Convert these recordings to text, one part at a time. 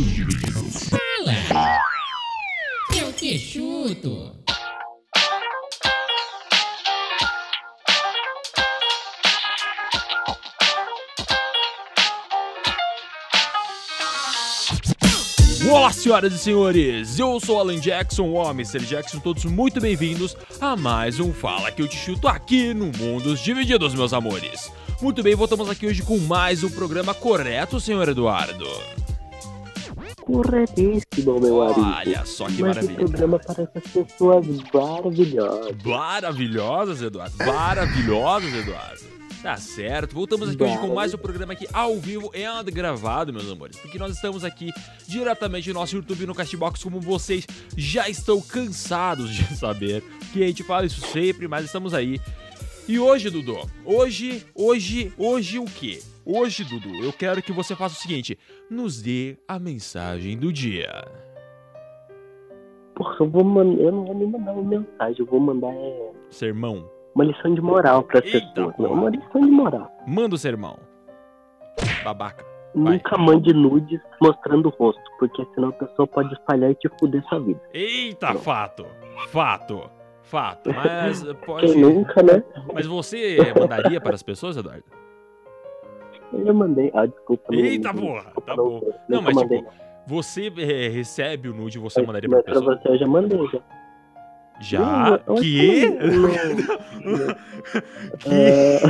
Fala! Eu te chuto! Olá, senhoras e senhores! Eu sou Alan Jackson, o Mr. Jackson, todos muito bem-vindos a mais um Fala que eu te chuto aqui no Mundos Divididos, meus amores. Muito bem, voltamos aqui hoje com mais um programa correto, senhor Eduardo. Corretíssimo, meu amigo. Olha só que Mas maravilha. o programa para essas pessoas maravilhosas. Maravilhosas, Eduardo. Maravilhosas, Eduardo. Tá certo. Voltamos aqui hoje com mais um programa aqui ao vivo e gravado, meus amores. Porque nós estamos aqui diretamente no nosso YouTube no Castbox, como vocês já estão cansados de saber. Que a gente fala isso sempre, mas estamos aí. E hoje, Dudu, hoje, hoje, hoje o quê? Hoje, Dudu, eu quero que você faça o seguinte: nos dê a mensagem do dia. Porra, eu, vou man... eu não vou nem mandar uma mensagem, eu vou mandar é, Sermão. uma lição de moral para as pessoas. Não, uma lição de moral. Manda o sermão. Babaca. Vai. Nunca mande nudes mostrando o rosto, porque senão a pessoa pode espalhar e te fuder sua vida. Eita, fato. Fato. Fato. Mas pode. Quem nunca, né? Mas você mandaria para as pessoas, Eduardo? Eu já mandei. Ah, desculpa. não- Eita, porra. Tá não- bom. Não, mas mandei. tipo, você é, recebe o nude e você mandaria para mas a pessoa? você eu já mandei, já. Já? Eu- eu Que? que não- Que? É,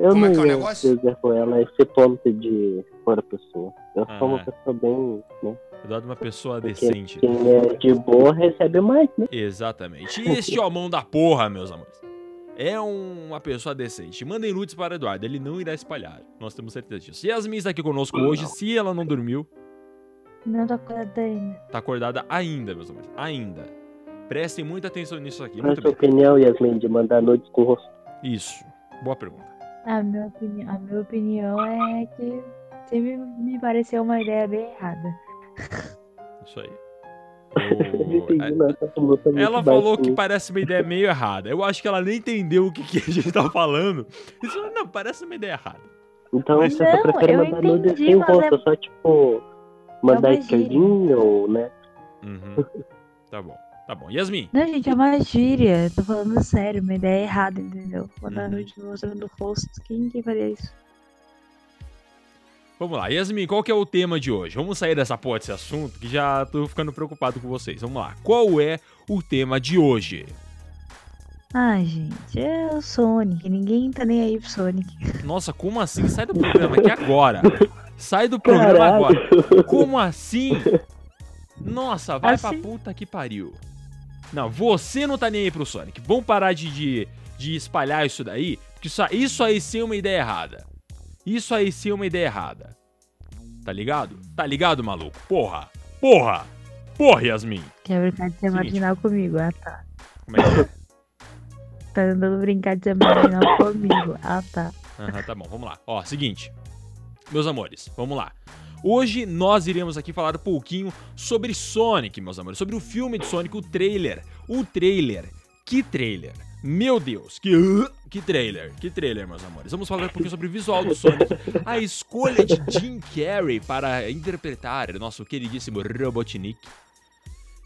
eu Como não é que é o negócio? dizer com ela esse ponto de fora pessoa. Eu sou uma Ah. pessoa bem, né? Eduardo é uma pessoa Porque decente. Quem é de boa recebe mais, né? Exatamente. E este homão da porra, meus amores, é um- uma pessoa decente. Mandem nudes para Eduardo, ele não irá espalhar. Nós temos certeza disso. Yasmin está aqui conosco hoje. Se ela não dormiu, Não tô acordada ainda. tá acordada ainda, meus amores. Ainda. Prestem muita atenção nisso aqui. Qual é a sua opinião, Yasmin, de mandar nudes com o rosto? Isso. Boa pergunta. A minha opinião, a minha opinião é que sempre me pareceu uma ideia bem errada. Isso aí. Eu não entendi O- nada, essa luta é muito Ela falou que parece uma ideia meio errada. Eu acho que ela nem entendeu o que, que a gente tá falando. Isso não, parece uma ideia errada. Então Mas- você só Não, prefere eu mandar entendi, sem o mas rosto, é- só tipo mandar gíria. esquerdinho ou, né? Uhum. Tá bom. Tá bom. Yasmin, Não, gente, é uma gíria. Tô falando sério, uma ideia errada, entendeu? Mandar Uhum. nude mostrando o rosto. Quem que faria isso? Vamos lá. Yasmin, qual que é o tema de hoje? Vamos sair dessa porra desse assunto que já tô ficando preocupado com vocês. Vamos lá. Qual é o tema de hoje? Ah, gente, é o Sonic. Ninguém tá nem aí pro Sonic. Nossa, como assim? Sai do programa aqui agora. Sai do programa Caralho. agora. Como assim? Nossa, vai pra Assim? puta que pariu. Não, você não tá nem aí pro Sonic. Vamos parar de, de, de espalhar isso daí, porque isso, isso aí sim é uma ideia errada. Isso aí sim é uma ideia errada. Tá ligado? Tá ligado, maluco? Porra! Porra! Porra, Yasmin! Quer brincar de ser Seguinte. marginal comigo? Ah, tá. Como é que é? Tá tentando brincar de ser marginal comigo. Ah, tá. Aham, tá bom, vamos lá. Ó, seguinte. Meus amores, vamos lá. Hoje nós iremos aqui falar um pouquinho sobre Sonic, meus amores. Sobre o filme de Sonic, o trailer. O trailer. Que trailer? Meu Deus, que, que trailer, que trailer, meus amores. Vamos falar um pouquinho sobre o visual do Sonic, a escolha de Jim Carrey para interpretar nosso queridíssimo Robotnik.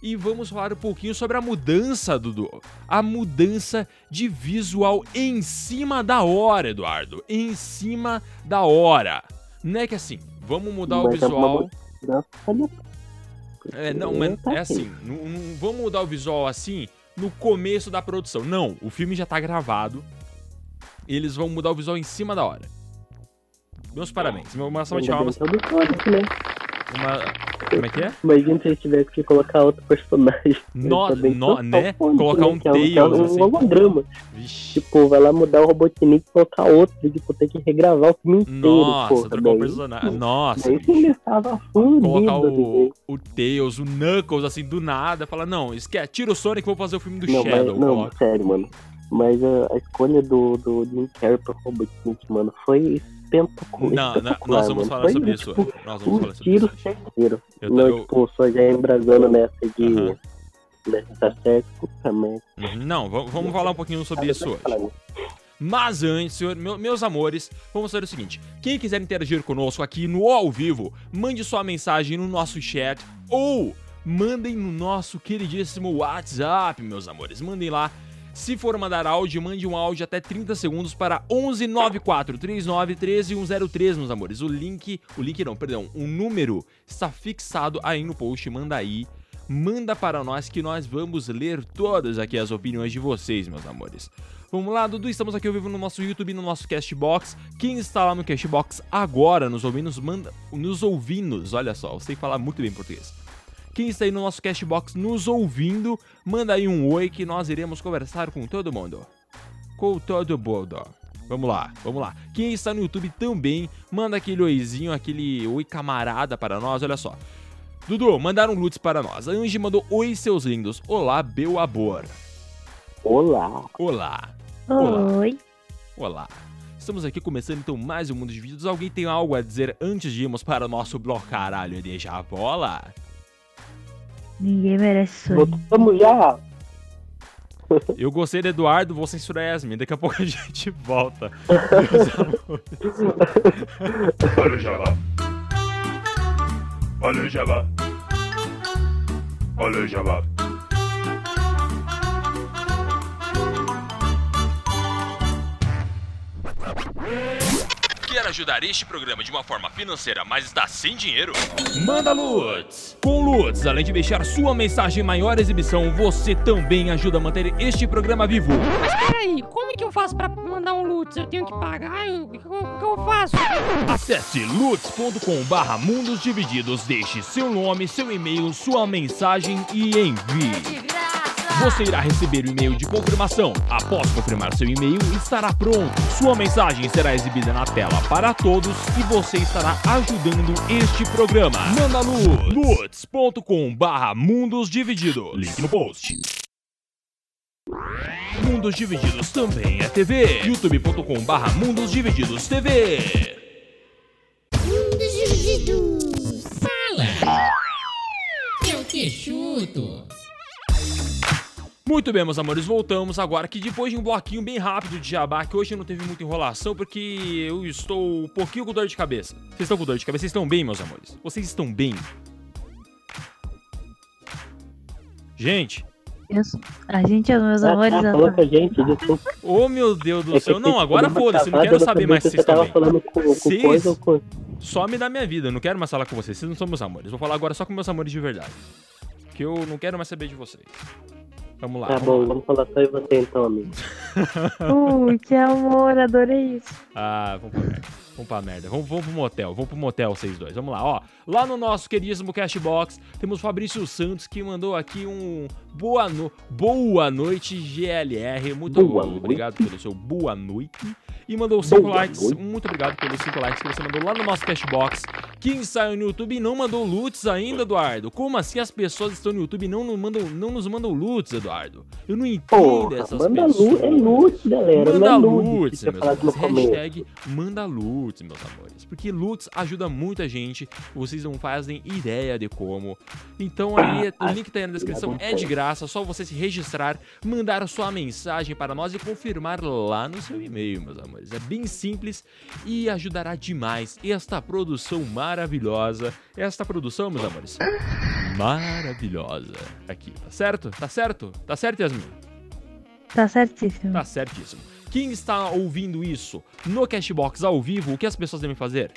E vamos falar um pouquinho sobre a mudança, Dudu. A mudança de visual em cima da hora, Eduardo. Em cima da hora. Não é que assim, vamos mudar o é visual. É, não, mas é assim, não, não vamos mudar o visual assim no começo da produção. Não, o filme já tá gravado. Eles vão mudar o visual em cima da hora. Meus parabéns. Uma salva de palmas. né? Uma... Como é que é? Imagina se eles tivessem que colocar outro personagem. No- no- né? Colocar um que é que é Tails, um assim. holograma. Vixe. Tipo, vai lá mudar o Robotnik e colocar outro. Tipo, tem que regravar o filme inteiro, Nossa, porra. trocou o personagem. Nossa, Daí estava fudido. colocar o, bebê. o Tails, o Knuckles, assim, do nada. Fala, não, esquece, tira o Sonic, vou fazer o filme do Não, Shadow. mas, não, coloca. sério, mano. Mas a, a escolha do, do Jim Carrey pro Robotnik, mano, foi espetacular. Não, não, nós vamos mano. falar Foi, sobre tipo, isso. Nós vamos Um falar sobre isso. tiro hoje. certeiro. Eu, Não, eu- tipo, só já embrasando nessa de. Aham. Né, tá certo, merda. Uhum, Não, vamos, vamos falar um pouquinho sobre isso hoje. Falar, né? Mas antes, senhor, meu- meus amores, vamos fazer o seguinte: quem quiser interagir conosco aqui no ao vivo, mande sua mensagem no nosso chat ou mandem no nosso queridíssimo WhatsApp, meus amores. Mandem lá. Se for mandar áudio, mande um áudio até 30 segundos para 1194 39 13 103, meus amores. O link, o link não, perdão, o número está fixado aí no post, manda aí. Manda para nós que nós vamos ler todas aqui as opiniões de vocês, meus amores. Vamos lá, Dudu, estamos aqui ao vivo no nosso YouTube, no nosso Castbox. Quem está lá no Castbox agora, nos ouvindo, manda, nos ouvindo, olha só, eu sei falar muito bem português. Quem está aí no nosso Castbox nos ouvindo, manda aí um oi que nós iremos conversar com todo mundo. Com todo mundo. Vamos lá, vamos lá. Quem está no YouTube também, manda aquele oizinho, aquele oi camarada para nós, olha só. Dudu, mandaram lutes para nós. A Angie mandou oi, seus lindos. Olá, meu amor. Olá. Olá. Olá. Oi. Olá. Estamos aqui começando então mais um Mundo de Vídeos. Alguém tem algo a dizer antes de irmos para o nosso bloco caralho de a bola? Ninguém merece sonho. Voltamos já. Eu gostei do Eduardo, vou censurar Yasmin. Daqui a pouco a gente volta. Meus amores. Olha o Jabá. Olha o Jabá. Olha o Jabá. Quer ajudar este programa de uma forma financeira, mas está sem dinheiro? Manda Lutz! Com Lutz, além de deixar sua mensagem em maior exibição, você também ajuda a manter este programa vivo. Mas peraí, como é que eu faço pra mandar um Lutz? Eu tenho que pagar? O que, eu- que eu faço? Acesse lutz.com barra mundos divididos, deixe seu nome, seu e-mail, sua mensagem e envie. Você irá receber o e-mail de confirmação. Após confirmar seu e-mail, estará pronto. Sua mensagem será exibida na tela para todos e você estará ajudando este programa. Manda luz! lutz.com barra mundos divididos. Link no post. Mundos Divididos também é TV. youtube.com barra Mundos Divididos TV. Fala! Eu te chuto! Muito bem, meus amores, voltamos agora que depois de um bloquinho bem rápido de jabá, que hoje não teve muita enrolação porque eu estou um pouquinho com dor de cabeça. Vocês estão com dor de cabeça? Vocês estão bem, meus amores? Vocês estão bem? Gente, A gente, meus Ah, amores, tá, eu falou tô- com a gente, desculpa. ô meu Deus do É céu. Não, agora foda-se, não passado, quero saber mais se vocês estão bem. falando com, com Vocês- coisa ou com... Some da minha vida, eu não quero mais falar com vocês, vocês não são meus amores. Vou falar agora só com meus amores de verdade. Que eu não quero mais saber de vocês. Vamos lá. Tá vamos bom, lá. vamos falar só e você então, amigo. Ui, que amor, adorei isso. Ah, vamos pra merda. Vamos pra merda. Vamos, vamos pro motel. Vamos pro motel, vocês dois. Vamos lá, ó. Lá no nosso queridíssimo Cashbox, temos o Fabrício Santos que mandou aqui um boa, no... boa noite, GLR. Muito Boa noite. obrigado pelo seu boa noite. E mandou 5 Boa likes. noite. Muito obrigado pelos 5 likes que você mandou lá no nosso Cashbox. Quem saiu no YouTube e não mandou loots ainda, Eduardo? Como assim as pessoas estão no YouTube e não, nos mandam, não nos mandam loots, Eduardo? Eu não entendo Porra, essas manda pessoas. luz, é luz, galera. Manda não é que meus amores. Hashtag manda lutz, meus amores. Porque lutz ajuda muita gente. Vocês não fazem ideia de como. Então aí, o link tá aí na descrição. É de graça. Só você se registrar, mandar sua mensagem para nós e confirmar lá no seu e-mail, meus amores. É bem simples e ajudará demais esta produção maravilhosa. Esta produção, meus amores, maravilhosa. Aqui, tá certo? Tá certo? Tá certo, Yasmin? Tá certíssimo. Tá certíssimo. Quem está ouvindo isso no Cashbox ao vivo, o que as pessoas devem fazer?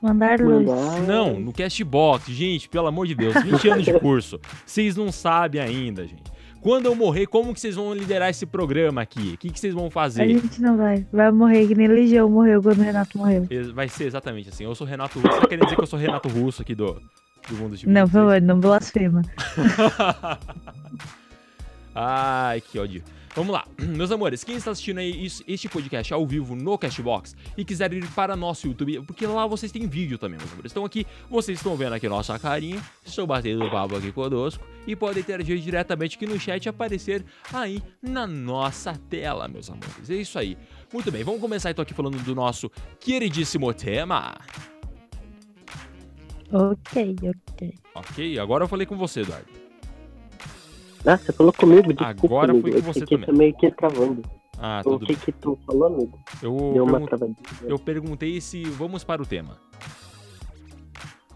Mandar luz. Não, no Cashbox, gente, pelo amor de Deus, 20 anos de curso. Vocês não sabem ainda, gente. Quando eu morrer, como que vocês vão liderar esse programa aqui? O que, que vocês vão A fazer? gente não vai. Vai morrer que nem Legião morreu quando o Renato morreu. Vai ser exatamente assim. Eu sou Renato Russo. Você tá querendo dizer que eu sou Renato Russo aqui do, do mundo de Não, por favor, não blasfema. Ai, que ódio. Vamos lá, meus amores, quem está assistindo aí isso- este podcast ao vivo no Cashbox e quiser ir para nosso YouTube, porque lá vocês têm vídeo também, meus amores. Então aqui, vocês estão vendo aqui nossa carinha, estou batendo papo aqui conosco e podem interagir diretamente aqui no chat e aparecer aí na nossa tela, meus amores. É isso aí. Muito bem, vamos começar então aqui falando do nosso queridíssimo tema. Ok, ok. Ok, agora eu falei com você, Eduardo. Ah, você falou comigo, desculpa, Agora amigo. foi com Eu você fiquei também. meio que travando. Ah, O tudo que bem. que tu falou, amigo? Eu, Deu uma travadinha. eu perguntei se vamos para o tema.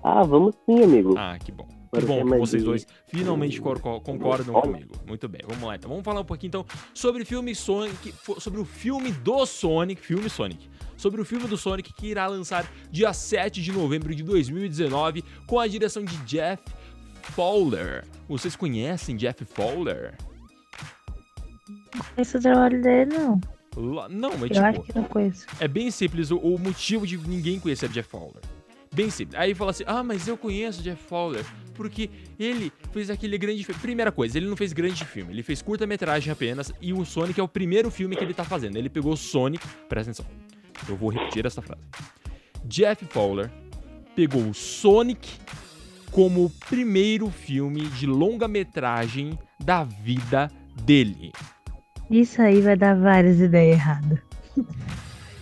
Ah, vamos sim, amigo. Ah, que bom. Que bom que vocês dois finalmente co- concordam comigo. Muito bem, vamos lá então. Vamos falar um pouquinho então sobre o filme Sonic, sobre o filme do Sonic, filme Sonic. Sobre o filme do Sonic que irá lançar dia 7 de novembro de 2019 com a direção de Jeff Fowler. Vocês conhecem Jeff Fowler? Esse o trabalho dele, não. Lá- Não, mas Eu acho tipo, que não conheço. é bem simples o, o motivo de ninguém conhecer Jeff Fowler. Bem simples. Aí fala assim: ah, mas eu conheço Jeff Fowler porque ele fez aquele grande filme. Primeira coisa, ele não fez grande filme, ele fez curta-metragem apenas e o Sonic é o primeiro filme que ele tá fazendo. Ele pegou Sonic, presta atenção, eu vou repetir essa frase. Jeff Fowler pegou o Sonic como o primeiro filme de longa-metragem da vida dele. Isso aí vai dar várias ideias erradas.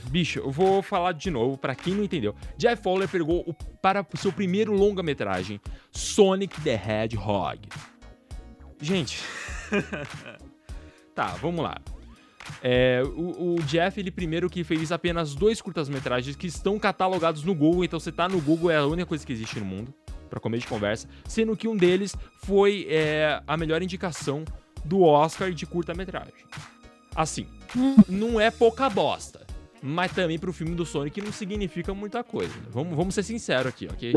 Bicho, eu vou falar de novo pra quem não entendeu. Jeff Fowler pegou o, para o seu primeiro longa-metragem, Sonic the Hedgehog. Gente, tá, vamos lá. É, o, o Jeff, ele primeiro que fez apenas dois curtas-metragens que estão catalogados no Google, então você tá no Google, é a única coisa que existe no mundo, pra começo de conversa, sendo que um deles foi é, a melhor indicação do Oscar de curta-metragem. Assim, não é pouca bosta. Mas também pro filme do Sonic não significa muita coisa. Vamos, vamos ser sinceros aqui, ok?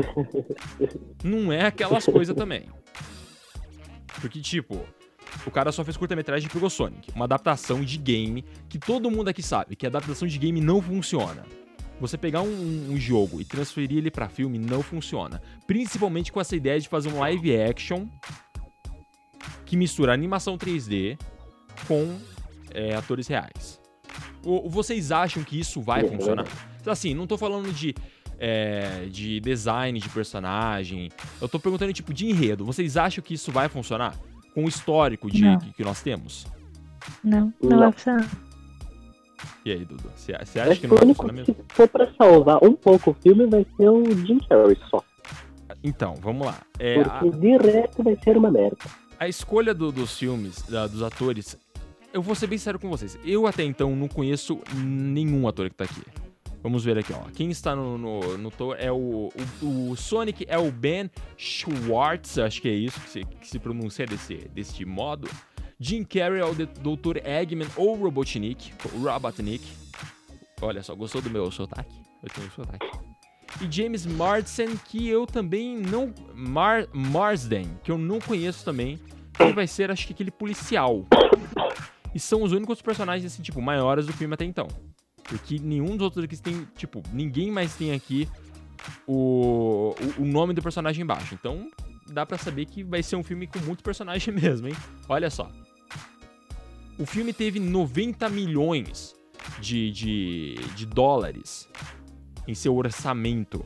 não é aquelas coisas também. Porque, tipo, o cara só fez curta-metragem e pegou Sonic. Uma adaptação de game que todo mundo aqui sabe que a adaptação de game não funciona. Você pegar um, um jogo e transferir ele pra filme não funciona. Principalmente com essa ideia de fazer um live action que mistura animação 3D com é, atores reais. O- vocês acham que isso vai É, funcionar? Assim, não tô falando de, é, de design de personagem. Eu tô perguntando, tipo, de enredo. Vocês acham que isso vai funcionar? Com o histórico de, que, que nós temos? Não, não, Não. vai funcionar. E aí, Dudu? Você Acho acha que que não o vai funcionar mesmo? se for pra salvar um pouco o filme vai ser o Jim Carrey só. Então, vamos lá. É, a, Porque de resto vai ser uma merda. a escolha do- dos filmes, da- dos atores, eu vou ser bem sério com vocês. Eu até então não conheço nenhum ator que tá aqui. Vamos ver aqui, ó. Quem está no, no, no é o, o, o Sonic é o Ben Schwartz, acho que é isso que se, que se pronuncia desse, desse modo. Jim Carrey é o Dr. Eggman ou Robotnik, Robotnik. Olha só, gostou do meu sotaque? Eu tenho sotaque. E James Marsden, que eu também não. Mar, Marsden, que eu não conheço também. Que vai ser, acho que aquele policial. E são os únicos personagens, assim, tipo, maiores do filme até então. Porque nenhum dos outros aqui tem, tipo, ninguém mais tem aqui o, o, o nome do personagem embaixo. Então, dá pra saber que vai ser um filme com muito personagem mesmo, hein? Olha só. O filme teve 90 milhões de, de, de dólares em seu orçamento.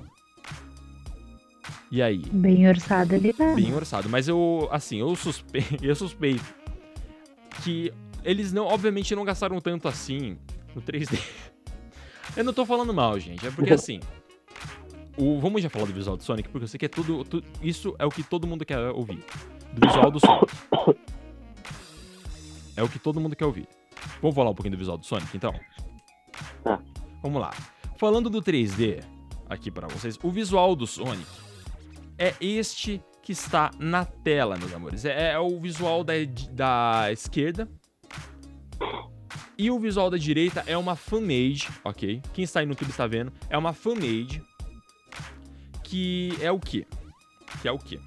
E aí? Bem orçado ele tá. Bem orçado. Mas eu, assim, eu suspeito, eu suspeito que eles não, obviamente, não gastaram tanto assim no 3D. Eu não tô falando mal, gente. É porque assim. O, vamos já falar do visual do Sonic, porque eu sei que é tudo, tu- Isso é o que todo mundo quer ouvir. Do visual do Sonic. É o que todo mundo quer ouvir. Vamos falar um pouquinho do visual do Sonic, então? Tá. Vamos lá. Falando do 3D, aqui pra vocês, o visual do Sonic é este que está na tela, meus amores. É, é o visual da, da esquerda. E o visual da direita é uma fanmade, ok? Quem está aí no YouTube está vendo. É uma fanmade. Que é o quê? Que é o quê?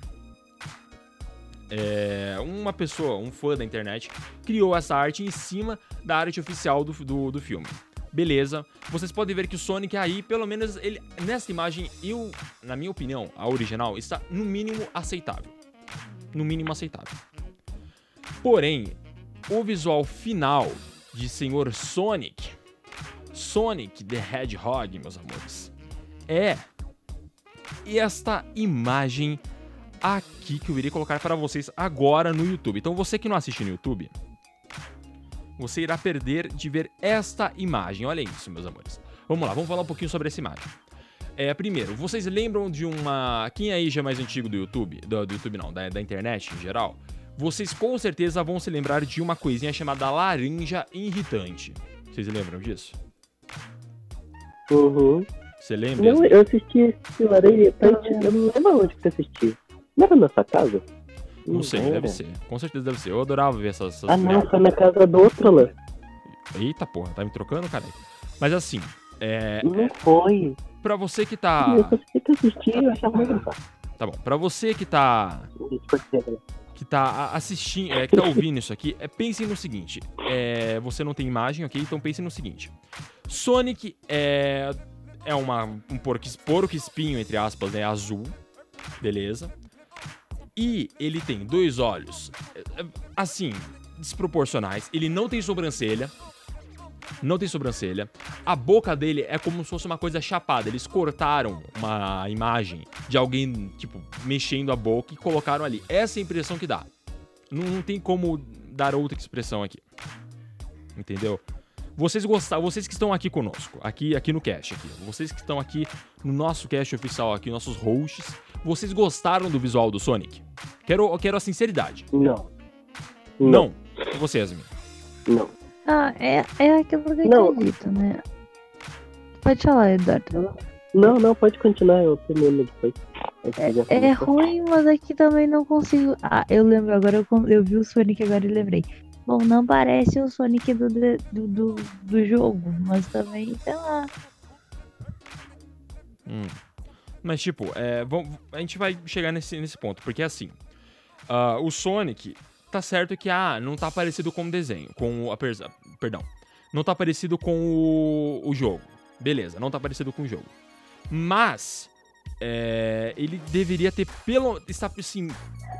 É, uma pessoa, um fã da internet, criou essa arte em cima da arte oficial do, do, do filme. Beleza. Vocês podem ver que o Sonic aí, pelo menos, ele nessa imagem, eu, na minha opinião, a original, está no mínimo aceitável. No mínimo aceitável. Porém, o visual final de Senhor Sonic, Sonic the Hedgehog, meus amores, é esta imagem aqui que eu irei colocar para vocês agora no YouTube. Então você que não assiste no YouTube, você irá perder de ver esta imagem. Olha isso, meus amores. Vamos lá, vamos falar um pouquinho sobre essa imagem. É, primeiro, vocês lembram de uma. Quem aí já é mais antigo do YouTube? Do, do YouTube não, da, da internet em geral? vocês com certeza vão se lembrar de uma coisinha chamada laranja irritante. Vocês lembram disso? Uhum. Você lembra? Não, eu assisti esse Laranja Irritante, eu não lembro onde que eu assisti. Não era na sua casa? Não sei, era. deve ser. Com certeza deve ser. Eu adorava ver essas. essas Ah não, foi na casa do outro lá. Eita porra, tá me trocando, cara? Mas assim, é, Não foi. pra você que tá. eu assisti e eu achava muito engraçado. Tá bom, pra você que tá. Que tá assistindo, é, que tá ouvindo isso aqui, é, pensem no seguinte. É, você não tem imagem, ok? Então pensem no seguinte. Sonic é, é uma, um porco, porco espinho, entre aspas, né? Azul. Beleza. E ele tem dois olhos, é, assim, desproporcionais. Ele não tem sobrancelha. Não tem sobrancelha. A boca dele é como se fosse uma coisa chapada. Eles cortaram uma imagem de alguém, tipo, mexendo a boca e colocaram ali. Essa é a impressão que dá. Não, não tem como dar outra expressão aqui. Entendeu? Vocês gostaram, vocês que estão aqui conosco, aqui, aqui no cast, aqui, vocês que estão aqui no nosso cast oficial, aqui, nossos hosts, vocês gostaram do visual do Sonic? Quero, quero a sinceridade. Não. Não. Você, Yasmin. Não. Ah, é, é aquilo que eu Não. acredito, né? Pode falar, Eduardo. Não, não, pode continuar, eu termino depois. É começou. ruim, mas aqui também não consigo. Ah, eu lembro, agora eu, eu vi o Sonic agora e lembrei. Bom, não parece o Sonic do, do, do, do jogo, mas também, sei lá. Hum. Mas, tipo, é, vamos, a gente vai chegar nesse, nesse ponto, porque assim, ah, o Sonic, tá certo que, ah, não tá parecido com o desenho, com o, perdão, não tá parecido com o, o jogo, beleza, não tá parecido com o jogo, mas, é, ele deveria ter, pelo, estar, assim,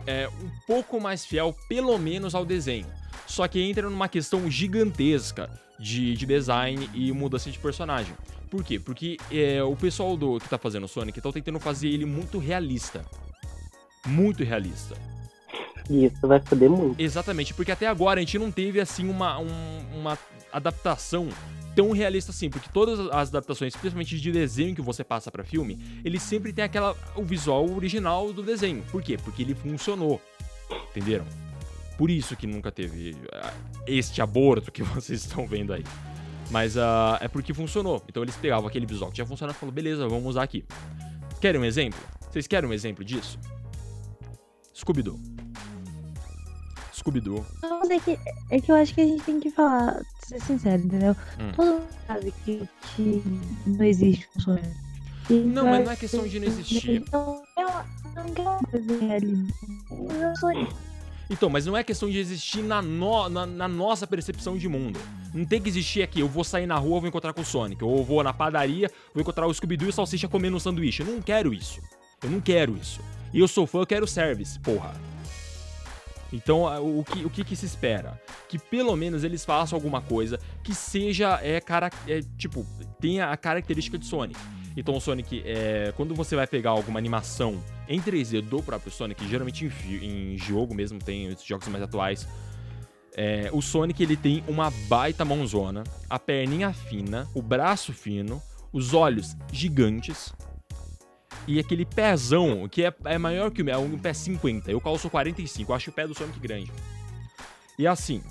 é, um pouco mais fiel, pelo menos, ao desenho, só que entra numa questão gigantesca de, de design e mudança de personagem. Por quê? Porque é, o pessoal do que tá fazendo o Sonic estão tentando fazer ele muito realista. Muito realista. E isso vai foder muito. Exatamente, porque até agora a gente não teve assim uma, um- uma adaptação tão realista assim, porque todas as adaptações, principalmente de desenho que você passa pra filme, ele sempre tem aquela o visual original do desenho. Por quê? Porque ele funcionou. Entenderam? Por isso que nunca teve ah, este aborto que vocês estão vendo aí. Mas ah, é porque funcionou. Então eles pegavam aquele visual que já funcionava e falaram, beleza, vamos usar aqui. Querem um exemplo? Vocês querem um exemplo disso? Scooby-Doo. Scooby-Doo. É que, é que eu acho que a gente tem que falar, ser sincero, entendeu? Hum. Todo mundo sabe que, que não existe um sonho. E Não, mas não é questão de não existir. Então, eu não quero desenhar ali. Eu sou Então, mas não é questão de existir na, no- na- na nossa percepção de mundo. Não tem que existir aqui, eu vou sair na rua, vou encontrar com o Sonic. Ou eu vou na padaria, vou encontrar o Scooby-Doo e o Salsicha comendo um sanduíche. Eu não quero isso. Eu não quero isso. E eu sou fã, eu quero service, porra. Então, o que, o que que se espera? Que pelo menos eles façam alguma coisa que seja, é, cara, é, tipo, tenha a característica de Sonic. Então, o Sonic, é, quando você vai pegar alguma animação em 3D do próprio Sonic, geralmente em, em jogo mesmo, tem os jogos mais atuais, é, o Sonic ele tem uma baita mãozona, a perninha fina, o braço fino, os olhos gigantes e aquele pezão que é, é maior que o meu, é um pé 50. Eu calço 45, eu acho o pé do Sonic grande. E assim,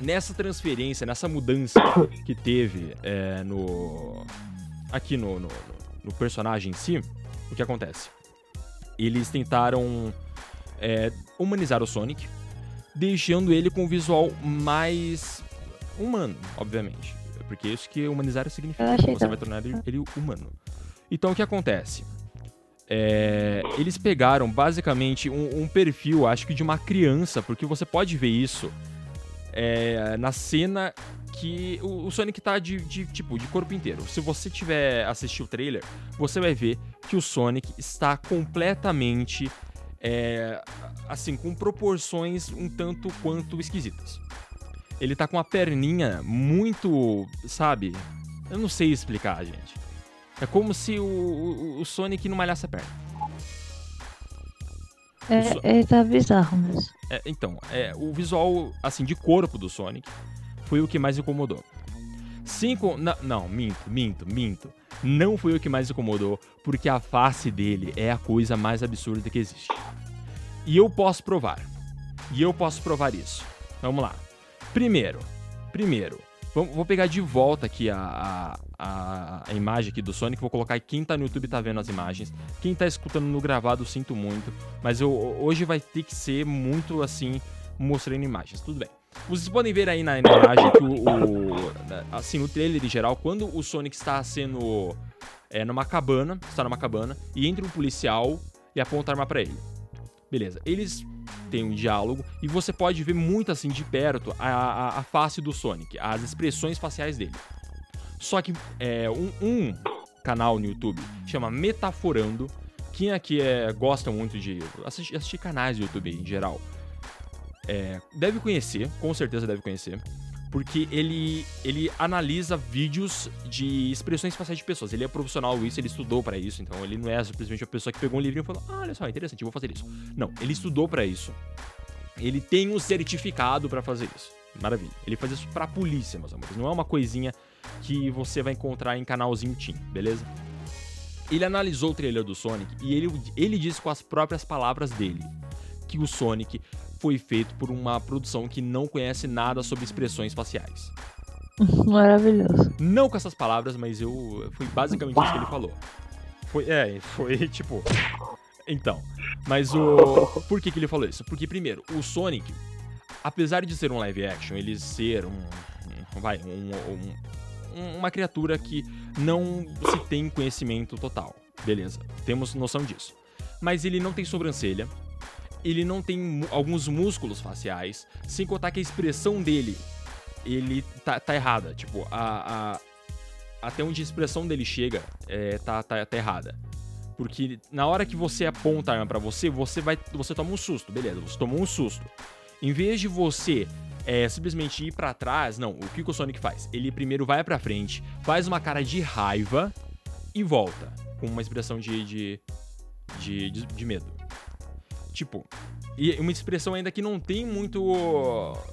nessa transferência, nessa mudança que teve é, no aqui no, no, no personagem em si, o que acontece? Eles tentaram é, humanizar o Sonic, deixando ele com um visual mais humano, obviamente. Porque isso que humanizar significa. Você vai tornar ele, ele humano. Então o que acontece? É, eles pegaram basicamente um, um perfil, acho que de uma criança, porque você pode ver isso é, na cena que o, o Sonic tá de, de, tipo de corpo inteiro. Se você tiver assistir o trailer, você vai ver que o Sonic está completamente é, assim com proporções um tanto quanto esquisitas. Ele tá com a perninha muito, sabe? Eu não sei explicar, gente. É como se o, o, o Sonic não malhasse a perna. É, é, tá bizarro mesmo. É, então, é, o visual, assim, de corpo do Sonic foi o que mais incomodou. Cinco. na- não, minto, minto, minto. Não foi o que mais incomodou, porque a face dele é a coisa mais absurda que existe. E eu posso provar. E eu posso provar isso. Vamos lá. Primeiro, primeiro, vou pegar de volta aqui a, a, a, a imagem aqui do Sonic, vou colocar quem tá no YouTube tá vendo as imagens. Quem tá escutando no gravado, sinto muito, mas eu, hoje vai ter que ser muito assim, mostrando imagens, tudo bem. Vocês podem ver aí na, na imagem que o, o- assim, no trailer em geral, quando o Sonic está sendo é, numa cabana, está numa cabana, e entra um policial e aponta a arma pra ele. Beleza, eles têm um diálogo e você pode ver muito assim de perto a, a, a face do Sonic, as expressões faciais dele. Só que é, um, um canal no YouTube chama Metaforando. Quem aqui é, gosta muito de assistir, assistir canais do YouTube em geral, é, deve conhecer, com certeza deve conhecer, porque ele, ele analisa vídeos de expressões faciais de pessoas. Ele é profissional isso, ele estudou pra isso, então ele não é simplesmente uma pessoa que pegou um livrinho e falou: ah, olha só, interessante, vou fazer isso. Não, ele estudou pra isso. Ele tem um certificado pra fazer isso. Maravilha. Ele faz isso pra polícia, meus amores. Não é uma coisinha que você vai encontrar em canalzinho Team, beleza? Ele analisou o trailer do Sonic e ele, ele disse com as próprias palavras dele que o Sonic foi feito por uma produção que não conhece nada sobre expressões faciais. Maravilhoso. Não com essas palavras, mas eu foi basicamente isso que ele falou. Foi, é, foi tipo. Então, mas o por que que ele falou isso? Porque primeiro, o Sonic, apesar de ser um live action, ele ser um, um- vai, um, um- uma criatura que não se tem conhecimento total. Beleza, temos noção disso. Mas ele não tem sobrancelha, ele não tem alguns músculos faciais, sem contar que a expressão dele, ele tá, tá errada. Tipo, a, a- até onde a expressão dele chega, é, tá, tá, tá errada. Porque na hora que você aponta a arma pra você, você vai, você toma um susto, beleza? Você tomou um susto. Em vez de você é, simplesmente ir pra trás, não. O que, que o Sonic faz? Ele primeiro vai pra frente, faz uma cara de raiva e volta com uma expressão de, de, de, de, de medo. Tipo, e uma expressão ainda que não tem muito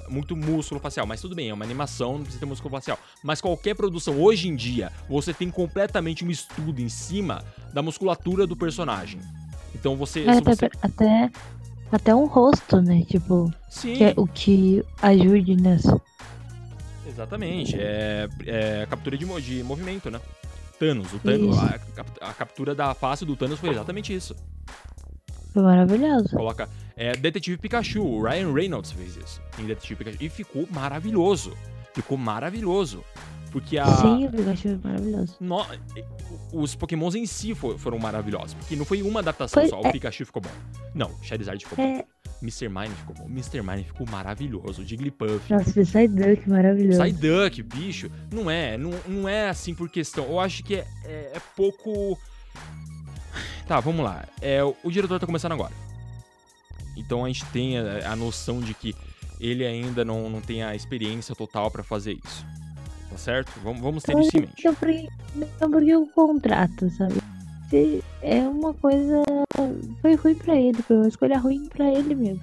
muito músculo facial, mas tudo bem, é uma animação, não precisa ter músculo facial. Mas qualquer produção hoje em dia, você tem completamente um estudo em cima da musculatura do personagem. Então você, É, você até, até um rosto, né? Tipo, sim, que é o que ajude nessa. exatamente, é, é captura de, de movimento, né? Thanos, o Thanos, a, a captura da face do Thanos foi exatamente isso. Foi maravilhoso. Coloca é, Detetive Pikachu, o Ryan Reynolds fez isso em Detetive Pikachu e ficou maravilhoso. Ficou maravilhoso. Porque a. Sim, o Pikachu é maravilhoso. No- os Pokémons em si fo- foram maravilhosos. Porque não foi uma adaptação Foi- só. O é- Pikachu ficou bom. Não, Charizard ficou bom. É, Mr. Mime ficou bom. Mr. Mime ficou maravilhoso. O Jigglypuff. nossa, Psyduck maravilhoso. Psyduck, bicho. Não é. Não, não é assim por questão. Eu acho que é, é- é pouco. Tá, vamos lá. É, o, o diretor tá começando agora. Então a gente tem a, a noção de que ele ainda não, não tem a experiência total pra fazer isso. Tá certo? Vamos, vamos ter isso em mente. Então, porque o contrato, sabe? Se é uma coisa. Foi ruim pra ele, foi uma escolha ruim pra ele mesmo.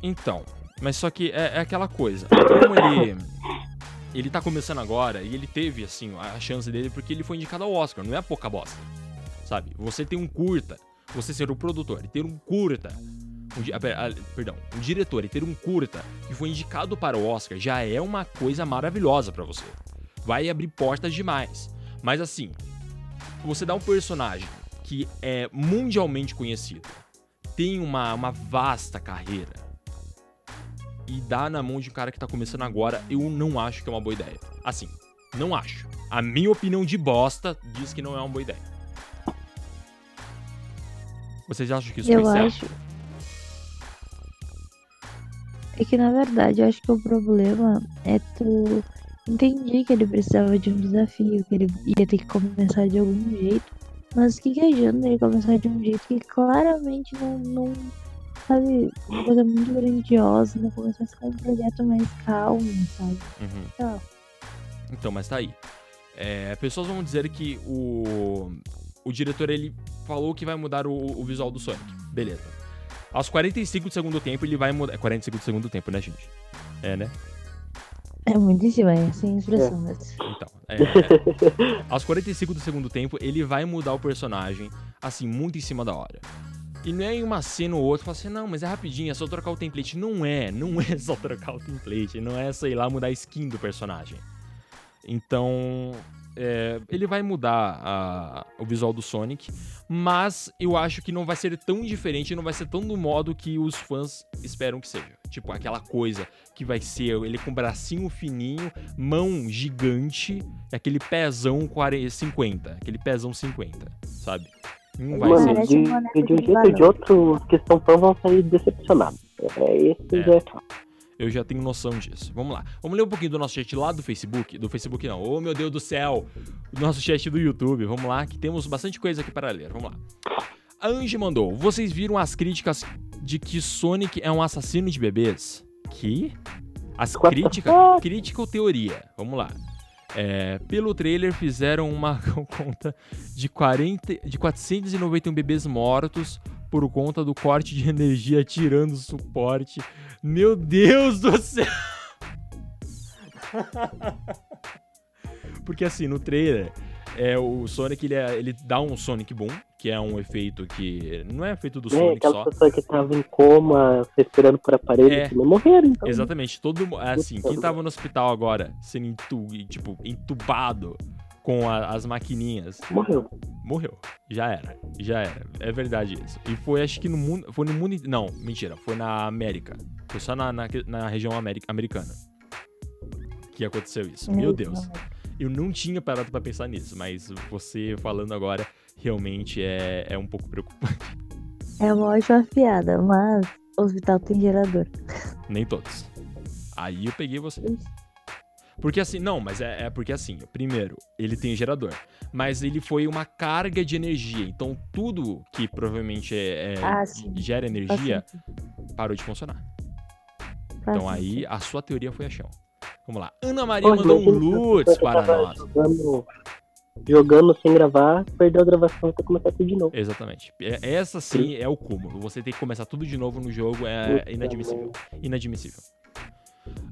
Então, mas só que é, é aquela coisa. Como ele. Ele tá começando agora e ele teve, assim, a chance dele porque ele foi indicado ao Oscar, não é pouca bosta. Sabe? Você tem um curta, você ser o produtor e ter um curta. Um, ah, perdão, um diretor e ter um curta que foi indicado para o Oscar já é uma coisa maravilhosa pra você. Vai abrir portas demais. Mas assim, você dá um personagem que é mundialmente conhecido, tem uma, uma vasta carreira, e dá na mão de um cara que tá começando agora, eu não acho que é uma boa ideia. Assim, não acho. A minha opinião de bosta diz que não é uma boa ideia. Vocês acham que isso eu foi certo? acho. É que na verdade eu acho que o problema é tu entendi que ele precisava de um desafio, que ele ia ter que começar de algum jeito. Mas o que, que adianta ele começar de um jeito que claramente não, não sabe, uma coisa muito grandiosa, não começasse com um projeto mais calmo, sabe? Uhum. Tá. Então, mas tá aí. É, pessoas vão dizer que o, o diretor ele falou que vai mudar o, o visual do Sonic. Beleza. Aos 45 do segundo tempo ele vai mudar. É 45 do segundo tempo, né, gente? É, né? É muito em cima, é sem expressão, mas. Então, é, aos 45 do segundo tempo, ele vai mudar o personagem, assim, muito em cima da hora. E não é em uma cena ou outra, fala assim, não, mas é rapidinho, é só trocar o template. Não é, não é só trocar o template, não é, sei lá, mudar a skin do personagem. Então, é, ele vai mudar a- o visual do Sonic, mas eu acho que não vai ser tão diferente, não vai ser tão do modo que os fãs esperam que seja. Tipo, aquela coisa que vai ser ele com bracinho fininho, mão gigante, aquele pezão 40, 50, aquele pezão 50, sabe? Não vai Mano, ser Parece de, um de um jeito ou de outro, os que estão fãs vão sair decepcionados. É, esse É. já é fato. Eu já tenho noção disso. Vamos lá. Vamos ler um pouquinho do nosso chat lá do Facebook. Do Facebook não. Oh, meu Deus do céu. Do nosso chat do YouTube. Vamos lá, que temos bastante coisa aqui para ler. Vamos lá. A Angie mandou. Vocês viram as críticas de que Sonic é um assassino de bebês? Que? As críticas? Crítica ou teoria? Vamos lá. É, pelo trailer fizeram uma conta de, 40, de 491 bebês mortos por conta do corte de energia tirando o suporte. Meu Deus do céu! Porque assim, no trailer, é, o Sonic ele, é- ele dá um Sonic Boom, que é um efeito que não é efeito do É, Sonic aquela só. pessoa que tava em coma, respirando por aparelho, É. que não morreram, então. Exatamente, todo mu- assim, quem tava no hospital agora, sendo tipo, entubado com a- as maquininhas, Morreu. Morreu. Já era, já era. É verdade isso. E foi, acho que no mundo, foi no mundo, não, mentira, foi na América. Foi só na, na, na região ameri- americana que aconteceu isso. Meu Deus. Eu não tinha parado pra pensar nisso, mas você falando agora realmente é, é um pouco preocupante. É uma ótima piada, mas o hospital tem gerador. Nem todos. Aí eu peguei você. Porque assim, não, mas é, é porque assim, primeiro, ele tem gerador, mas ele foi uma carga de energia, então tudo que provavelmente é, é- Ah, sim. gera energia parou de funcionar. Faz Então aí a sua teoria foi a chão. Vamos lá. Ana Maria mandou um lutz que para nós. Jogando, jogando sem gravar, perdeu a gravação até começar tudo de novo. Exatamente. É- Essa sim é o cúmulo. Você tem que começar tudo de novo no jogo é inadmissível. Inadmissível.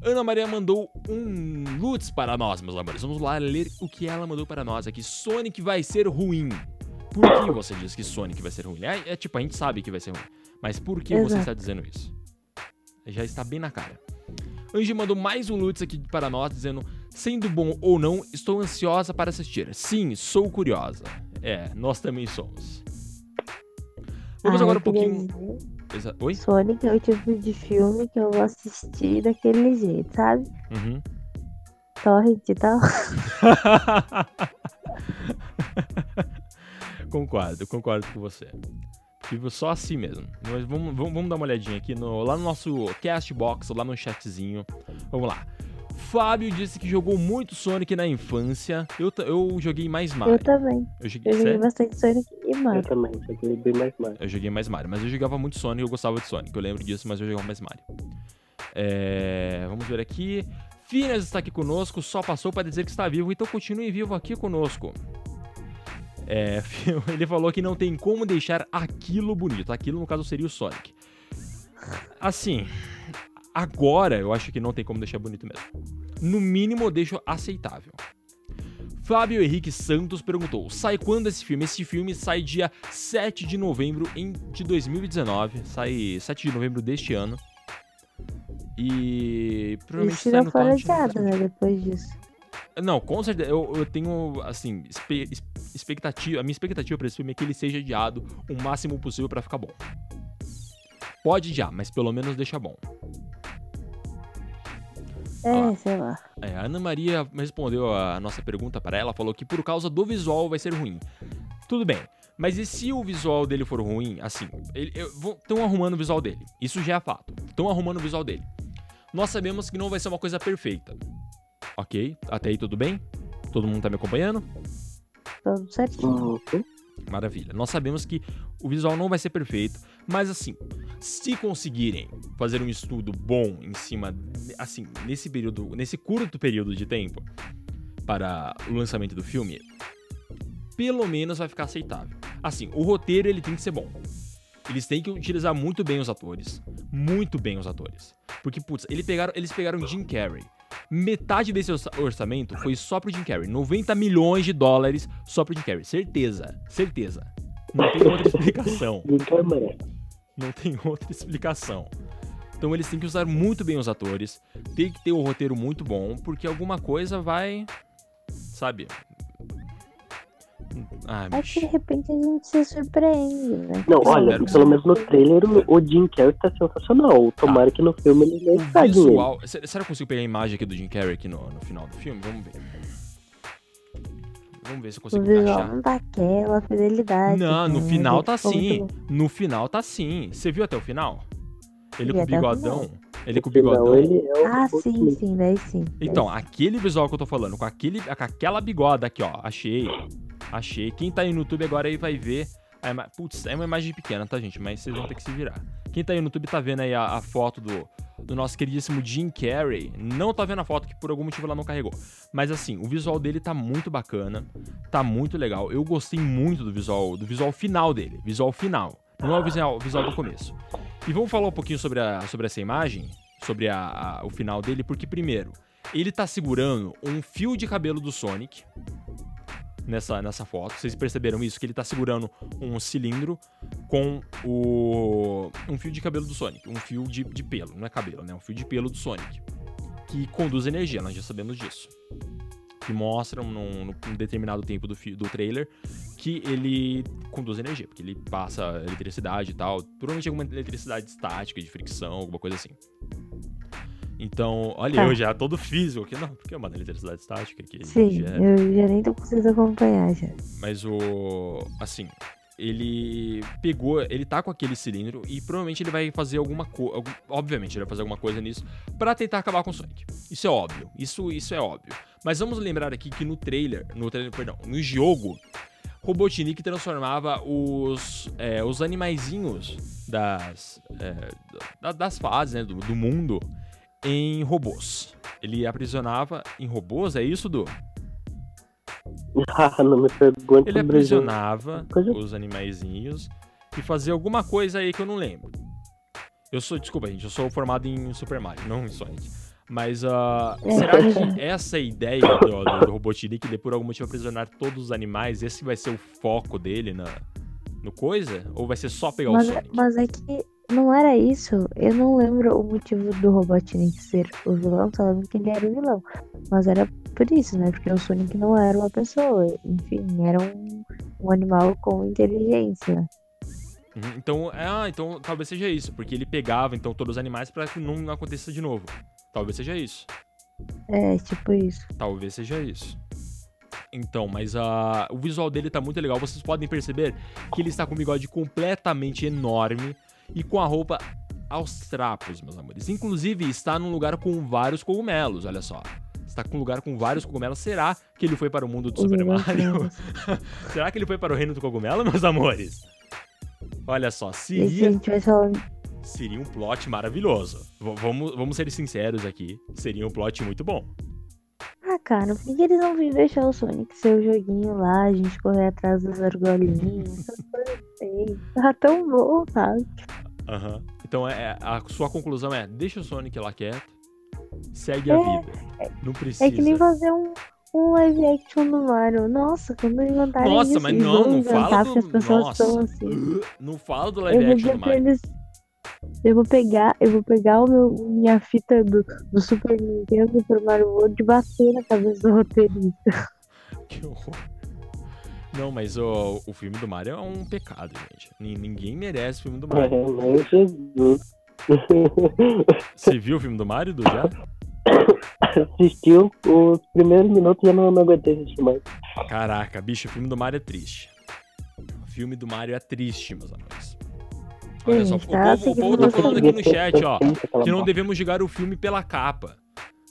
Ana Maria mandou um Lutz para nós, meus amores. Vamos lá ler o que ela mandou para nós aqui. Sonic vai ser ruim. Por que você diz que Sonic vai ser ruim? É, é tipo, a gente sabe que vai ser ruim. Mas por que você Exato. está dizendo isso? Já está bem na cara. Angie mandou mais um Lutz aqui para nós, dizendo: Sendo bom ou não, estou ansiosa para assistir. Sim, sou curiosa. É, nós também somos. Vamos Ah, agora um pouquinho. Exa- Oi? Sonic é o tipo de filme que eu vou assistir daquele jeito, sabe? Uhum. Torrent e tal. concordo, concordo com você. Vivo só assim mesmo. Mas vamos, vamos, vamos dar uma olhadinha aqui no, lá no nosso Castbox, lá no chatzinho. Vamos lá. Fábio disse que jogou muito Sonic na infância. Eu, eu joguei mais Mario. Eu também. Eu joguei, Eu joguei bastante Sonic e Eu Mario. também, joguei bem mais mais. Eu joguei mais Mario, mas eu jogava muito Sonic e eu gostava de Sonic. Eu lembro disso, mas eu jogava mais Mario. É, vamos ver aqui. Phineas está aqui conosco, só passou para dizer que está vivo, então continue vivo aqui conosco. É, ele falou que não tem como deixar aquilo bonito. Aquilo, no caso, seria o Sonic. Assim, agora eu acho que não tem como deixar bonito mesmo. No mínimo, eu deixo aceitável. Fábio Henrique Santos perguntou: sai quando esse filme? Esse filme sai dia 7 de novembro em- de 2019. Sai 7 de novembro deste ano. E. Provavelmente torrent no adiado, próximo né? Depois disso. Não, com certeza. Eu, eu tenho, assim, espe- expectativa. A minha expectativa pra esse filme é que ele seja adiado o máximo possível pra ficar bom. Pode já, mas pelo menos deixa bom. É, Ah. sei lá. É, a Ana Maria respondeu a nossa pergunta para ela, falou que por causa do visual vai ser ruim. Tudo bem, mas e se o visual dele for ruim? Assim, estão arrumando o visual dele. Isso já é fato. Estão arrumando o visual dele. Nós sabemos que não vai ser uma coisa perfeita. Ok? Até aí tudo bem? Todo mundo tá me acompanhando? Tudo certinho. Uhum. Maravilha. Nós sabemos que o visual não vai ser perfeito, mas assim, se conseguirem fazer um estudo bom em cima, assim, nesse período, nesse curto período de tempo para o lançamento do filme, pelo menos vai ficar aceitável. Assim, o roteiro ele tem que ser bom. Eles têm que utilizar muito bem os atores, muito bem os atores, porque putz, eles pegaram, eles pegaram Jim Carrey. Metade desse orça- orçamento foi só pro Jim Carrey. 90 milhões de dólares só pro Jim Carrey. Certeza. Certeza. Não tem outra explicação. Não tem outra explicação. Então eles têm que usar muito bem os atores, tem que ter um roteiro muito bom, porque alguma coisa vai. Sabe? Ah, Aí de bicho. repente a gente se surpreende, né? Não, olha, que pelo menos no trailer o- Jim Carrey tá sensacional. Tomara que no filme ele não ele. visual. Se- Será que eu consigo pegar a imagem aqui do Jim Carrey aqui no, no final do filme? Vamos ver. Vamos ver se eu O consigo visual encaixar. não tá aquela fidelidade. Não, no né? final tá ficou sim. muito bom. No final tá sim. Você viu até o final? Ele com o o bigodão. Ele com o Não, bigodão. ele é o Ah, sim, sim, daí sim. daí Então, sim. aquele visual que eu tô falando, com, aquele, com aquela bigoda aqui, ó. Achei. Achei. Quem tá aí no YouTube agora aí vai ver. A ima- Putz, é uma imagem pequena, tá, gente? Mas vocês vão ter que se virar. Quem tá aí no YouTube tá vendo aí a, a foto do, do nosso queridíssimo Jim Carrey. Não tá vendo a foto que por algum motivo ela não carregou. Mas assim, o visual dele tá muito bacana. Tá muito legal. Eu gostei muito do visual, do visual final dele. Visual final. Não é o visual, visual do começo. E vamos falar um pouquinho sobre, a, sobre essa imagem, sobre a- a- o final dele, porque primeiro, ele tá segurando um fio de cabelo do Sonic nessa, nessa foto. Vocês perceberam isso? Que ele tá segurando um cilindro com o. um fio de cabelo do Sonic. Um fio de, de pelo, não é cabelo, né? Um fio de pelo do Sonic. Que conduz energia, nós já sabemos disso. Que mostram num, num determinado tempo do, fi- do trailer que ele conduz energia, porque ele passa eletricidade e tal. Provavelmente alguma eletricidade estática, de fricção, alguma coisa assim. Então, olha, Tá. eu já todo físico aqui. Não, porque é uma eletricidade estática ele Sim, gera. eu já nem tô conseguindo acompanhar já. Mas o. Assim, ele pegou. Ele tá com aquele cilindro e provavelmente ele vai fazer alguma coisa. Obviamente, ele vai fazer alguma coisa nisso pra tentar acabar com o Sonic. Isso é óbvio. Isso, isso é óbvio. Mas vamos lembrar aqui que no trailer. No trailer, perdão, no jogo. Robotnik transformava os, é, os animaizinhos das, é, da- das fases, né, do, do mundo, em robôs. Ele aprisionava em robôs, é isso, Du? Ah, não me pergunta Ele aprisionava os animaizinhos e fazia alguma coisa aí que eu não lembro. Eu sou, desculpa, gente, eu sou formado em Super Mario, não em Sonic. Mas É. será que essa ideia do, do, do Robotnik de por algum motivo aprisionar todos os animais, esse vai ser o foco dele na, no coisa? Ou vai ser só pegar Mas, o é- Sonic? mas é que não era isso. Eu não lembro o motivo do Robotnik ser o vilão, só lembro que ele era o vilão. Mas era por isso, né? Porque o Sonic não era uma pessoa. Enfim, era um, um animal com inteligência. Uhum, Então, ah, então talvez seja isso, porque ele pegava então todos os animais pra que não aconteça de novo. Talvez seja isso. É, tipo isso. Talvez seja isso. Então, mas a, o visual dele tá muito legal. Vocês podem perceber que ele está com um bigode completamente enorme e com a roupa aos trapos, meus amores. Inclusive, está num lugar com vários cogumelos, olha só. Está com um lugar com vários cogumelos. Será que ele foi para o mundo do Super Mario? Será que ele foi para o reino do cogumelo, meus amores? Olha só, seria, seria um plot maravilhoso. V- vamos, vamos ser sinceros aqui. Seria um plot muito bom. Ah, cara, por que eles não vêm deixar o Sonic ser o joguinho lá, a gente correr atrás coisas assim. Tá tão bom, sabe? Aham. Então é, a sua conclusão é: deixa o Sonic lá quieto, segue a É, vida. Não precisa. É que nem fazer um, um live action do Mario. Nossa, quando inventarem Nossa, isso, mas não, vão não fala do. Nossa. assim. Não fala do Eu live vou action do Mario. eles. Eu vou pegar, eu vou pegar o meu, minha fita do, do Super Nintendo pro Mario World e bater na cabeça do roteirista. Que horror. Não, mas o, o filme do Mario é um pecado, gente. Ni- Ninguém merece o filme do Mario. Mas Jesus. Você viu o filme do Mario, do já? Assistiu os primeiros minutos e já não, não aguentei assistir mais. Caraca, bicho, o filme do Mario é triste. O filme do Mario é triste, meus amigos. Olha só, o tá povo, o povo tá falando aqui no chat, ó. Aquela que não devemos julgar o filme pela capa.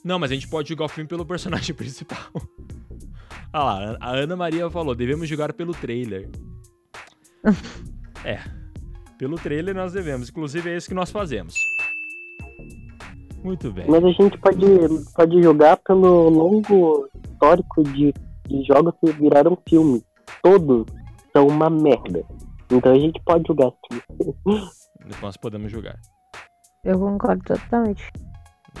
Não, mas a gente pode julgar o filme pelo personagem principal. Ah lá, a Ana Maria falou, devemos julgar pelo trailer. é, pelo trailer nós devemos. Inclusive é isso que nós fazemos. Muito bem. Mas a gente pode, pode jogar pelo longo histórico de, de jogos que viraram filme. Todos são uma merda. Então a gente pode jogar assim. Nós podemos julgar. Eu concordo totalmente.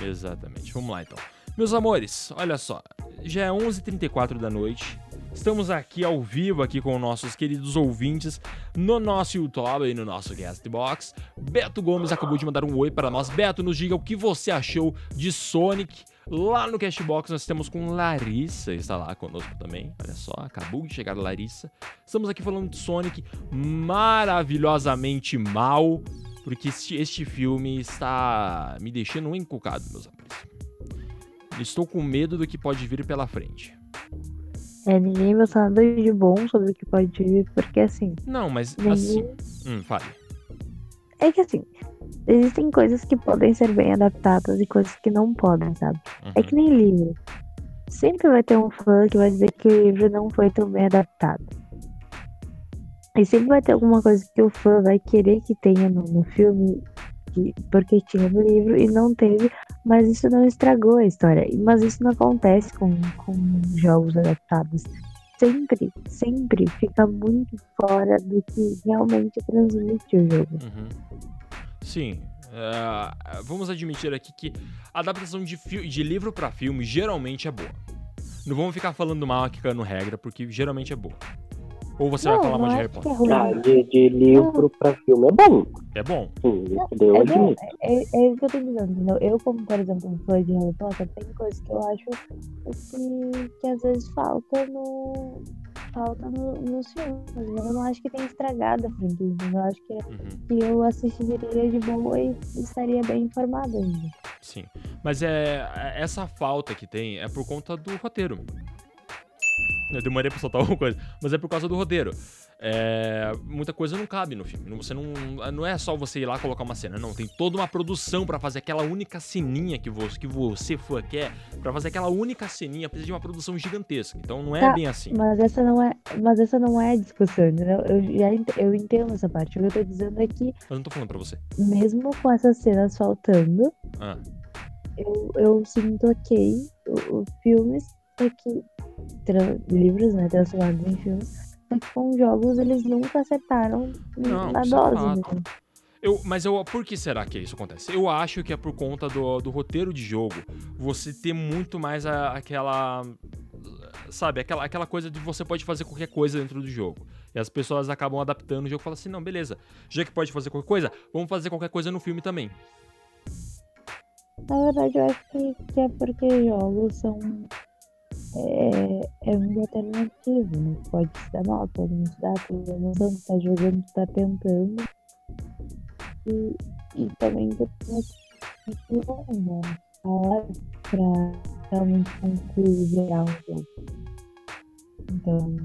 Exatamente. Vamos lá então. Meus amores, olha só. Já é 11h34 da noite. Estamos aqui ao vivo aqui com nossos queridos ouvintes no nosso YouTube e no nosso Castbox. Beto Gomes acabou de mandar um oi para nós. Beto, nos diga o que você achou de Sonic. Lá no Castbox nós temos com Larissa, está lá conosco também. Olha só, acabou de chegar Larissa. Estamos aqui falando de Sonic maravilhosamente mal, porque este, este filme está me deixando encucado, meus amores. Estou com medo do que pode vir pela frente. É, ninguém vai falar nada de bom sobre o que pode vir, porque assim. Não, mas Nenhum- assim. Hum, fale. É que assim, existem coisas que podem ser bem adaptadas e coisas que não podem, sabe? É Uhum. que nem livro. Sempre vai ter um fã que vai dizer que o livro não foi tão bem adaptado. E sempre vai ter alguma coisa que o fã vai querer que tenha no, no filme, que- porque tinha no livro e não teve, mas isso não estragou a história. Mas isso não acontece com, com jogos adaptados. Sempre, sempre fica muito fora do que realmente transmite o jogo. Uhum. Sim. é, vamos admitir aqui que a adaptação de, de livro pra filme geralmente é boa. Não vamos ficar falando mal aqui cano regra, porque geralmente é boa. Ou você vai falar mal de não Harry Potter? é Ah, de, de livro pra filme é bom. É bom. Sim, daí eu É, admito. é, é isso que eu tô dizendo, entendeu? Eu, como, por exemplo, um fã de Harry Potter, tem coisas que eu acho que, que às vezes falta no. Falta no, nos filmes. entendeu? Eu não acho que tenha estragado a franquia? Eu acho que, Uhum. que eu assistiria de boa e estaria bem informado ainda. Sim. Mas é essa falta que tem é por conta do roteiro. Eu demorei pra soltar alguma coisa, mas é por causa do roteiro. É, muita coisa não cabe no filme. Não- Você não, não é só você ir lá colocar uma cena, não. Tem toda uma produção pra fazer aquela única ceninha que você, que você fã quer. Pra fazer aquela única ceninha precisa de uma produção gigantesca. Então não é Tá, bem assim. Mas essa não é, mas essa não é discussão, entendeu? Eu, já ent- eu entendo essa parte. O que eu tô dizendo é que, Mas não tô falando pra você. mesmo com essas cenas faltando, Ah, eu, eu sinto ok o, o filmes, só que livros, né, transformados em filmes, só que com jogos eles nunca acertaram Não, na é dose. né? Eu, mas eu, por que será que isso acontece? Eu acho que é por conta do, do roteiro de jogo. Você ter muito mais a- aquela. Sabe, aquela, aquela coisa de você pode fazer qualquer coisa dentro do jogo. E as pessoas acabam adaptando o jogo e falam assim: não, beleza, já que pode fazer qualquer coisa, vamos fazer qualquer coisa no filme também. Na verdade, eu acho que, que é porque jogos são. É, é muito alternativo, né? Pode se dar mal, pode não se dar, tu não sabe, tu tá jogando, tu tá tentando. E, e também depois né? Hora pra realmente concluir gerar um jogo. Então,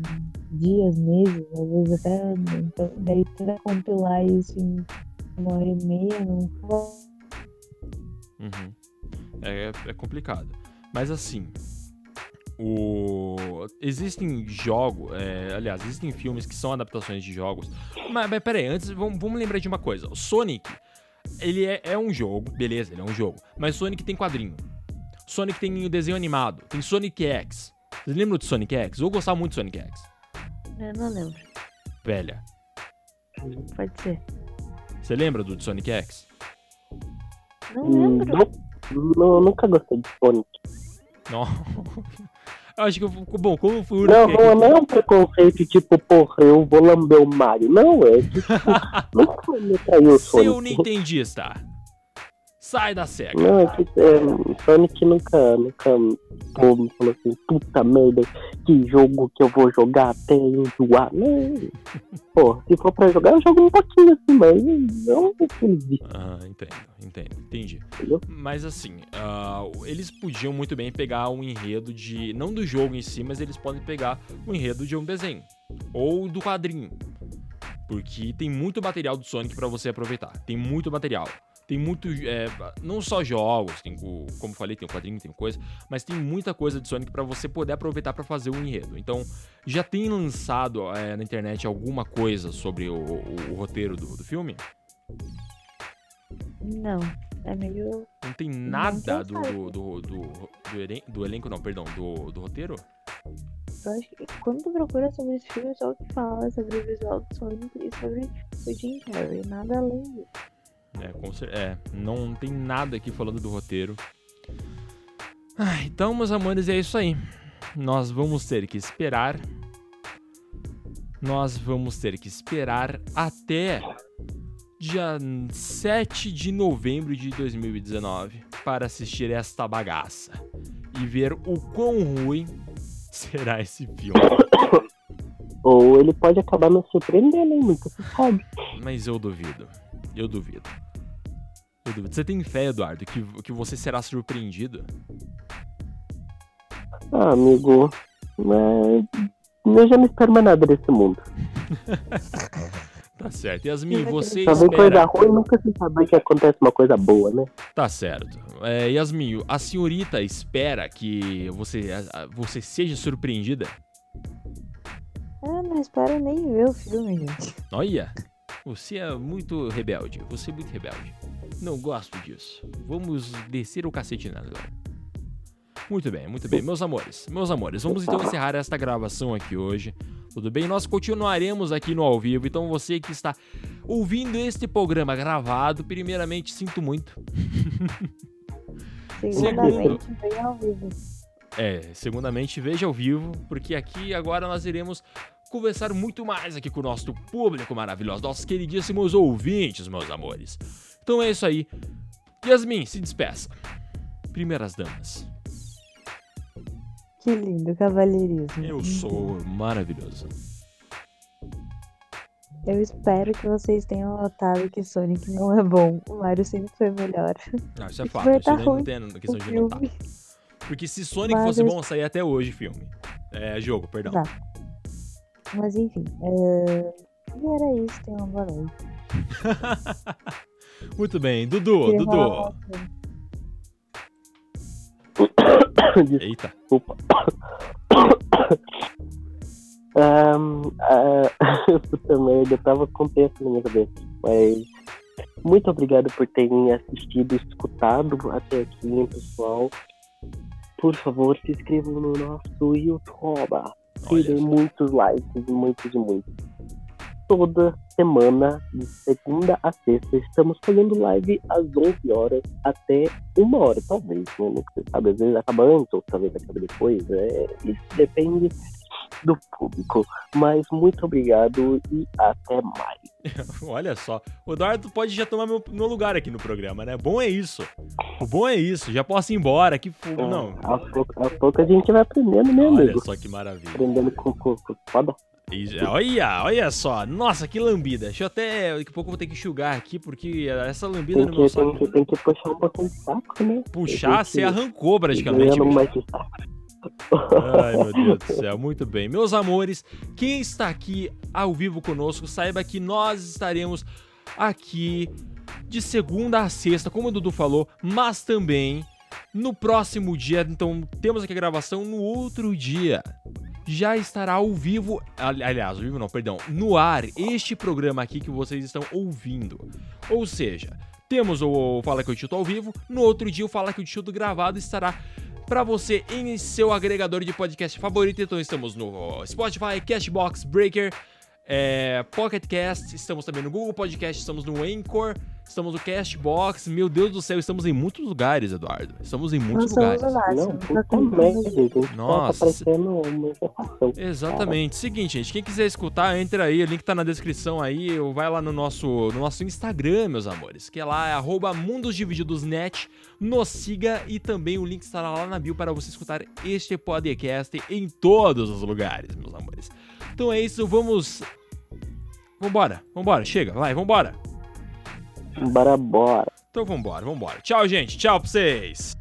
dias, meses, às vezes até anos. Então, daí tentar compilar isso em uma hora e meia não vai Uhum. É, é complicado. Mas assim. O... Existem jogos, é, aliás, existem filmes que são adaptações de jogos. Mas, mas peraí, antes vamos, vamos lembrar de uma coisa. O Sonic, ele é, é um jogo, beleza, ele é um jogo. Mas Sonic tem quadrinho. Sonic tem o desenho animado. Tem Sonic X. Vocês lembram de Sonic X? Eu gostava muito de Sonic X. Eu não lembro. Velha. Pode ser. Você lembra do de Sonic X? Não Hum, lembro. não, não, nunca gostei de Sonic. Não. Eu acho que eu. Bom, como foi o Não, não, não é um preconceito tipo, porra, eu vou lamber o Mario. Não, é tipo, nunca me o Seu Sonic. Nintendista. Sai da SEGA. Não, é que é, Sonic nunca, nunca me falou assim, puta merda, que jogo que eu vou jogar até enjoar. Não, pô, se for pra jogar, eu jogo um pouquinho assim, mas não vício, Ah, entendo, entendo, entendi. entendeu? Mas assim, ah, eles podiam muito bem pegar um enredo de. Não do jogo em si, mas eles podem pegar o enredo de um desenho. Ou do quadrinho. Porque tem muito material do Sonic pra você aproveitar. Tem muito material. Tem muito. é, não só jogos, tem, o- como eu falei, tem o quadrinho, tem coisa, mas tem muita coisa de Sonic pra você poder aproveitar pra fazer um enredo. Então, já tem lançado é, na internet alguma coisa sobre o, o- o roteiro do, do filme? Não. É meio. Não tem nada do, do, do, do, do elenco, não, perdão, do, do roteiro? Eu acho que quando tu procura sobre esse filme, só o que fala sobre o visual do Sonic e sobre o Jim Carrey. Nada além disso. É, com é, não tem nada aqui falando do roteiro. Ah, então, meus amores, é isso aí. Nós vamos ter que esperar nós vamos ter que esperar até dia 7 de novembro de 2019 para assistir esta bagaça e ver o quão ruim será esse filme. Ou ele pode acabar me surpreendendo, hein? Nunca se sabe. Mas eu duvido. Eu duvido. Você tem fé, Eduardo, que, que você será surpreendido? Ah, amigo, mas eu já não espero mais nada desse mundo. Tá certo. Yasmin, você Só vem coisa espera. ruim, nunca se sabe que acontece uma coisa boa, né? Tá certo. É, Yasmin, a senhorita espera que você, você seja surpreendida? Eu não espero nem ver o filme, gente. Olha, você é muito rebelde. Você é muito rebelde. Não gosto disso. Vamos descer o cacete nela. Muito bem, muito bem. Meus amores, meus amores, vamos então encerrar esta gravação aqui hoje. Tudo bem? Nós continuaremos aqui no ao vivo. Então você que está ouvindo este programa gravado, primeiramente sinto muito. Segundamente vem ao vivo. É, segundamente veja ao vivo, porque aqui agora nós iremos conversar muito mais aqui com o nosso público maravilhoso, nossos queridíssimos ouvintes, meus amores. Então é isso aí. Yasmin, se despeça. Primeiras damas. Que lindo, cavalheirismo. Eu sou maravilhoso. Eu espero que vocês tenham notado que Sonic não é bom. O Mario sempre foi melhor. Não, isso é fato. Isso tá daí não ruim, tem O questão de notar. filme. Porque se Sonic Mas fosse eu- bom, saía até hoje filme. É, jogo, perdão. Tá. Mas enfim. É... E era isso, tenham uma boa noite. Muito bem. Dudu, Queria Dudu. Eita. Desculpa. Ahn, ah, puta merda, eu tava com tempo na minha cabeça. Mas muito obrigado por terem assistido e escutado até aqui, pessoal. Por favor, se inscrevam no nosso YouTube. Tirem muitos likes, muitos e muitos. Toda semana, de segunda a sexta, estamos fazendo live às 11 horas até uma hora, talvez, né? Se sabe, às vezes acaba antes, ou talvez acabe depois. É, isso depende do público. Mas muito obrigado e até mais. Olha só, o Eduardo pode já tomar meu, meu lugar aqui no programa, né? Bom é isso. O bom é isso, já posso ir embora. Que fogo. Não, Aos poucos aos poucos a gente vai aprendendo, né, olha amigo? só que maravilha. Aprendendo com, com, com foda. E- Olha, olha só. Nossa, que lambida. Deixa eu até. Daqui a pouco eu vou ter que enxugar aqui, porque essa lambida Tem no meu tem, saco. que, tem que puxar um pouquinho de saco, né? Puxar, Tem você arrancou praticamente. Ai, meu Deus do céu, muito bem. Meus amores, quem está aqui ao vivo conosco, saiba que nós estaremos aqui de segunda a sexta, como o Dudu falou, mas também no próximo dia. Então, temos aqui a gravação no outro dia. Já estará ao vivo, ali- aliás, ao vivo não, perdão, no ar, este programa aqui que vocês estão ouvindo. Ou seja, temos o Fala que eu chuto ao vivo, no outro dia o Fala que eu chuto gravado estará para você em seu agregador de podcast favorito. Então estamos no Spotify, Cashbox, Breaker, é, Pocket estamos também no Google Podcast, estamos no Anchor, estamos no Cashbox. Meu Deus do céu, estamos em muitos lugares, Eduardo. Estamos em muitos lugares. máximo. Não, tá puta contando merda, gente. Tá Nossa. parecendo uma encefação. Exatamente. Seguinte, gente, quem quiser escutar, entra aí, o link tá na descrição aí, ou vai lá no nosso, no nosso Instagram, meus amores, que é lá, é arroba mundosdivididosnet, nos siga e também o link estará lá na bio para você escutar este podcast em todos os lugares, meus amores. Então é isso, vamos... Vambora, vambora, chega, vai, vambora. Bora, bora. Então vambora, vambora. Tchau, gente, tchau pra vocês.